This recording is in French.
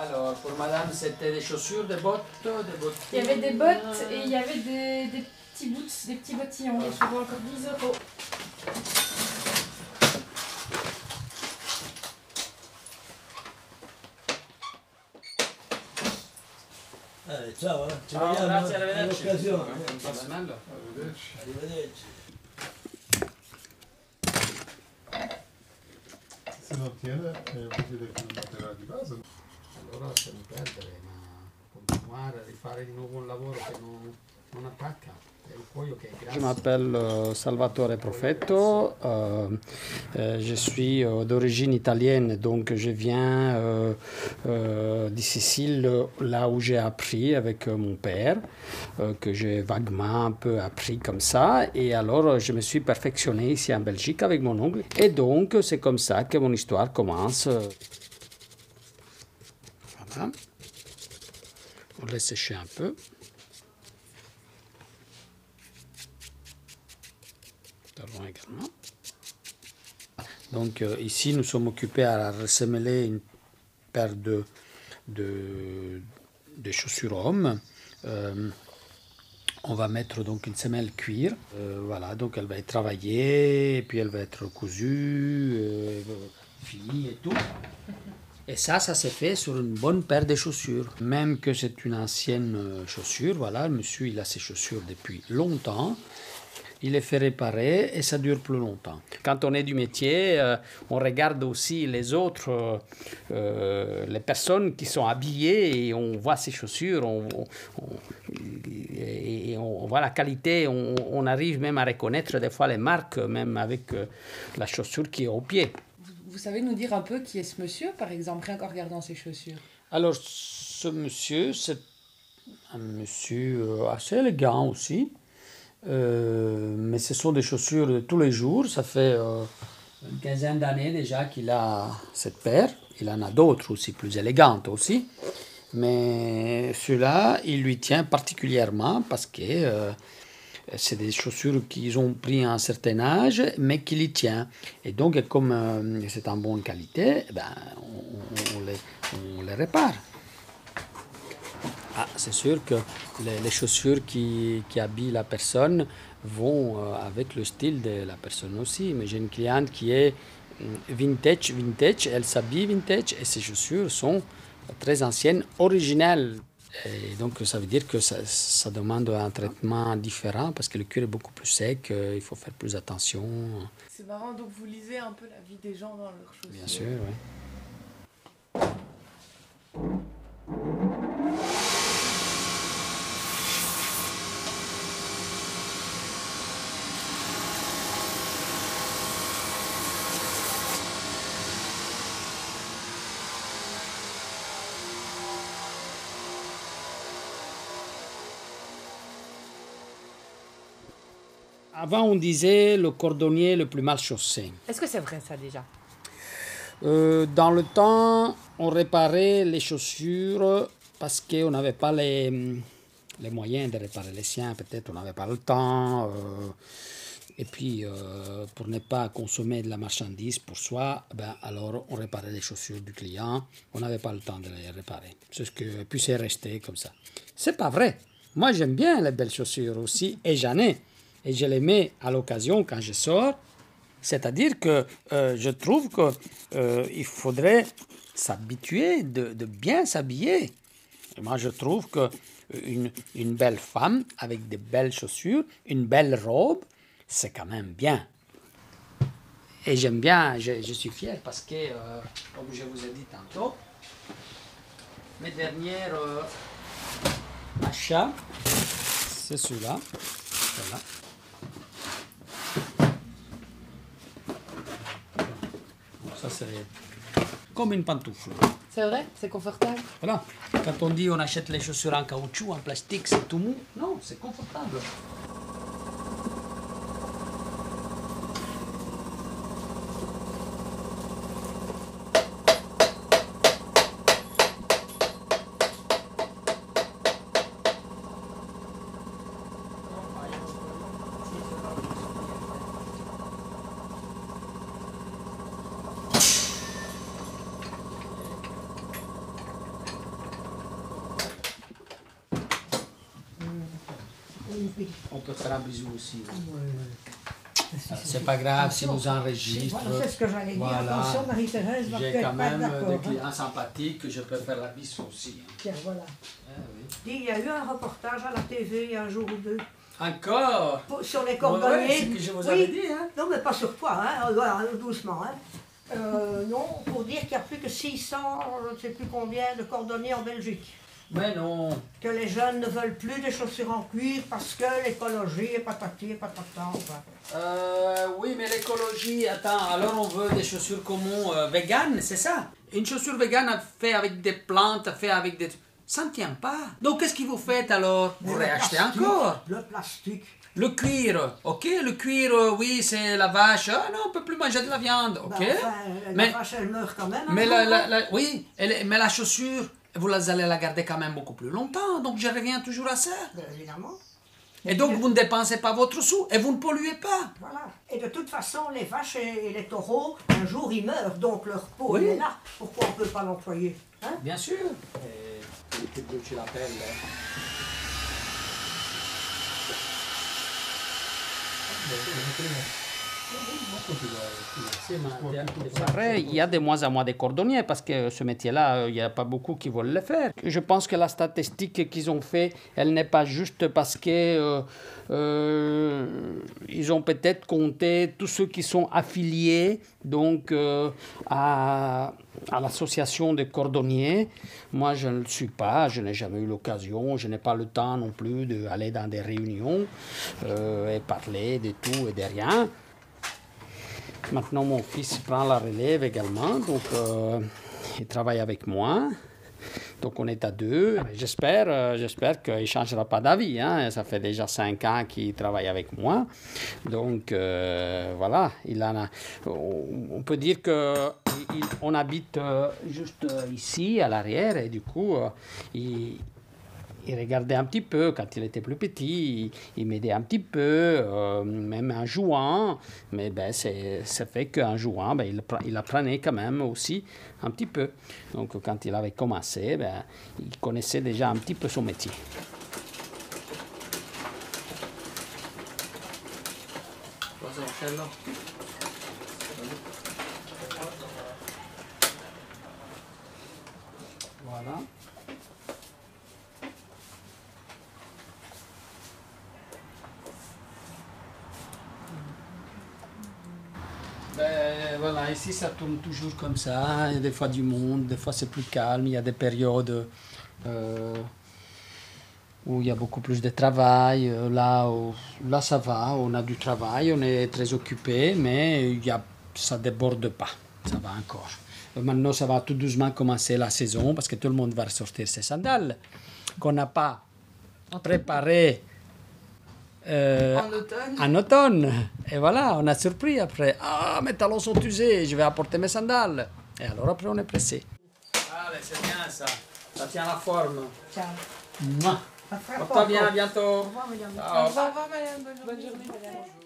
Alors, pour madame, c'était des chaussures, des bottes, des bottes. Il y avait des bottes et il y avait des, des petits boots, des petits bottillons. Souvent encore 10 euros. Ciao, eh. ci Ciao, vediamo grazie, arrivederci. all'occasione. Bello. Arrivederci. Se non tiene, eh, non metterà di base. Allora lasciamo perdere, ma continuare a rifare di nuovo un lavoro che non, non attacca. Je m'appelle euh, Salvatore Profetto, euh, euh, je suis d'origine italienne, donc je viens de Sicile, là où j'ai appris avec mon père, que j'ai vaguement un peu appris comme ça, et alors je me suis perfectionné ici en Belgique avec mon oncle, et donc c'est comme ça que mon histoire commence. Voilà. On laisse sécher un peu. Donc euh, ici, nous sommes occupés à ressemeler une paire de, de, chaussures hommes. Euh, on va mettre donc une semelle cuir. Euh, voilà, donc elle va être travaillée, et puis elle va être cousue, finie et tout. Et ça, ça s'est fait sur une bonne paire de chaussures. Même que c'est une ancienne chaussure, voilà, monsieur, il a ses chaussures depuis longtemps. Il les fait réparer et ça dure plus longtemps. Quand on est du métier, euh, on regarde aussi les autres, euh, euh, les personnes qui sont habillées et on voit ces chaussures, on, on- on- et on voit la qualité, on, on arrive même à reconnaître des fois les marques, même avec euh, la chaussure qui est au pied. Vous, vous savez nous dire un peu qui est ce monsieur, par exemple, rien qu'en regardant ses chaussures? Alors, ce monsieur, c'est un monsieur assez élégant aussi. Euh, mais ce sont des chaussures de tous les jours. Ça fait euh, une quinzaine d'années déjà qu'il a cette paire. Il en a d'autres aussi, plus élégantes aussi. Mais celui-là, il lui tient particulièrement parce que euh, c'est des chaussures qu'ils ont pris à un certain âge, mais qu'il y tient. Et donc, comme c'est en bonne qualité, eh ben, on les répare. C'est sûr que les, les chaussures qui, qui habillent la personne vont euh, avec le style de la personne aussi. Mais j'ai une cliente qui est hum, vintage, vintage, elle s'habille vintage et ses chaussures sont très anciennes, originales. Et donc ça veut dire que ça, ça demande un traitement différent parce que le cuir est beaucoup plus sec, euh, il faut faire plus attention. C'est marrant, donc vous lisez un peu la vie des gens dans leurs chaussures. Bien sûr, oui. Avant, on disait le cordonnier le plus mal chaussé. Est-ce que c'est vrai ça déjà? Euh, dans le temps, on réparait les chaussures parce qu'on n'avait pas les, les moyens de réparer les siens. Peut-être on n'avait pas le temps. euh, et puis, euh, pour ne pas consommer de la marchandise pour soi, ben, alors on réparait les chaussures du client. On n'avait pas le temps de les réparer. C'est ce que, puis c'est resté comme ça. C'est pas vrai. Moi, j'aime bien les belles chaussures aussi, et j'en ai. Et je les mets à l'occasion quand je sors. C'est-à-dire que euh, je trouve qu'il faudrait s'habituer de, bien s'habiller. Moi, je trouve que une, une belle femme avec de belles chaussures, une belle robe, c'est quand même bien. Et j'aime bien, je, suis fier parce que, euh, comme je vous ai dit tantôt, mes derniers euh, achats, c'est celui-là. Voilà. Ça, c'est comme une pantoufle. C'est vrai? C'est confortable? Voilà. Quand on dit on achète les chaussures en caoutchouc, en plastique, c'est tout mou. Non, c'est confortable. oui. On peut faire un bisou aussi. Si Ah, C'est pas grave si Attention, nous enregistre. Voilà, c'est ce que j'allais dire. Voilà. Attention, Marie-Thérèse va J'ai quand même euh, des hein. clients sympathiques que je peux faire la bisou aussi. hein. Tiens, voilà. Ah oui. Dis, il y a eu un reportage à la TV il y a un jour ou deux Encore? Pour- sur les Ouais, cordonniers. c'est ce que je vous Oui. avais dit. Hein. Non, mais pas sur toi, hein. Voilà, doucement. Hein. Euh, non, pour dire qu'il y a plus que 600, je ne sais plus combien, de cordonniers en Belgique. Mais non. Que les jeunes ne veulent plus des chaussures en cuir parce que l'écologie est patati et patata. enfin. Euh, oui, mais l'écologie, attends, alors on veut des chaussures communes euh, véganes, c'est ça? Une chaussure végane fait avec des plantes, fait avec des... Ça ne tient pas. Donc qu'est-ce que vous faites alors? Vous réachetez encore? Le plastique. Le cuir, ok, le cuir, euh, oui, c'est la vache. Ah non, on peut plus manger de la viande, ok Ben, enfin, la Mais- vache, elle meurt quand même. Mais la, la- hein. la- oui, elle mais la chaussure, vous allez la garder quand même beaucoup plus longtemps, donc je reviens toujours à ça. Évidemment. Et donc vous ne dépensez pas votre sou et vous ne polluez pas. Voilà. Et de toute façon, les vaches et, et les taureaux, un jour, ils meurent, donc leur peau, Oui. elle est là. Pourquoi on ne peut pas l'employer hein? Bien sûr. Et que Dieu tu l'appelles. Après, il y a de moins en moins de cordonniers parce que ce métier-là, euh, il n'y a pas beaucoup qui veulent le faire. Je pense que la statistique qu'ils ont fait, elle n'est pas juste parce que euh, euh, ils ont peut-être compté tous ceux qui sont affiliés donc à, à l'association des cordonniers. Moi, je ne le suis pas, je n'ai jamais eu l'occasion, je n'ai pas le temps non plus d'aller dans des réunions et parler de tout et de rien. Maintenant, mon fils prend la relève également, donc euh, il travaille avec moi. Donc on est à deux. J'espère, euh, j'espère qu'il ne changera pas d'avis. hein. Ça fait déjà cinq ans qu'il travaille avec moi. Donc euh, voilà, il a, on peut dire qu'on habite juste ici, à l'arrière, et du coup, il, il regardait un petit peu quand il était plus petit, il, m'aidait un petit peu, euh, même en jouant, mais ben, ça fait qu'en jouant, ben, il, il apprenait quand même aussi un petit peu. Donc quand il avait commencé, ben, il connaissait déjà un petit peu son métier. Voilà. Ben, voilà, ici ça tourne toujours comme ça. Il y a des fois du monde, des fois c'est plus calme. Il y a des périodes euh, où il y a beaucoup plus de travail. Euh, Là, où- là ça va, on a du travail, on est très occupé, mais il y a, ça déborde pas. Ça va encore. Euh, Maintenant, ça va tout doucement commencer la saison parce que tout le monde va ressortir ses sandales qu'on n'a pas préparées. Euh, En automne. en automne. Et voilà, on a surpris après. Ah, mes talons sont usés, je vais apporter mes sandales. Et alors après, on est pressé. Allez, c'est bien ça. Ça tient la forme. Tiens, Mouah. Porte-toi bien, à bientôt. Au revoir, madame. Ciao. Au revoir, madame. Bonne journée.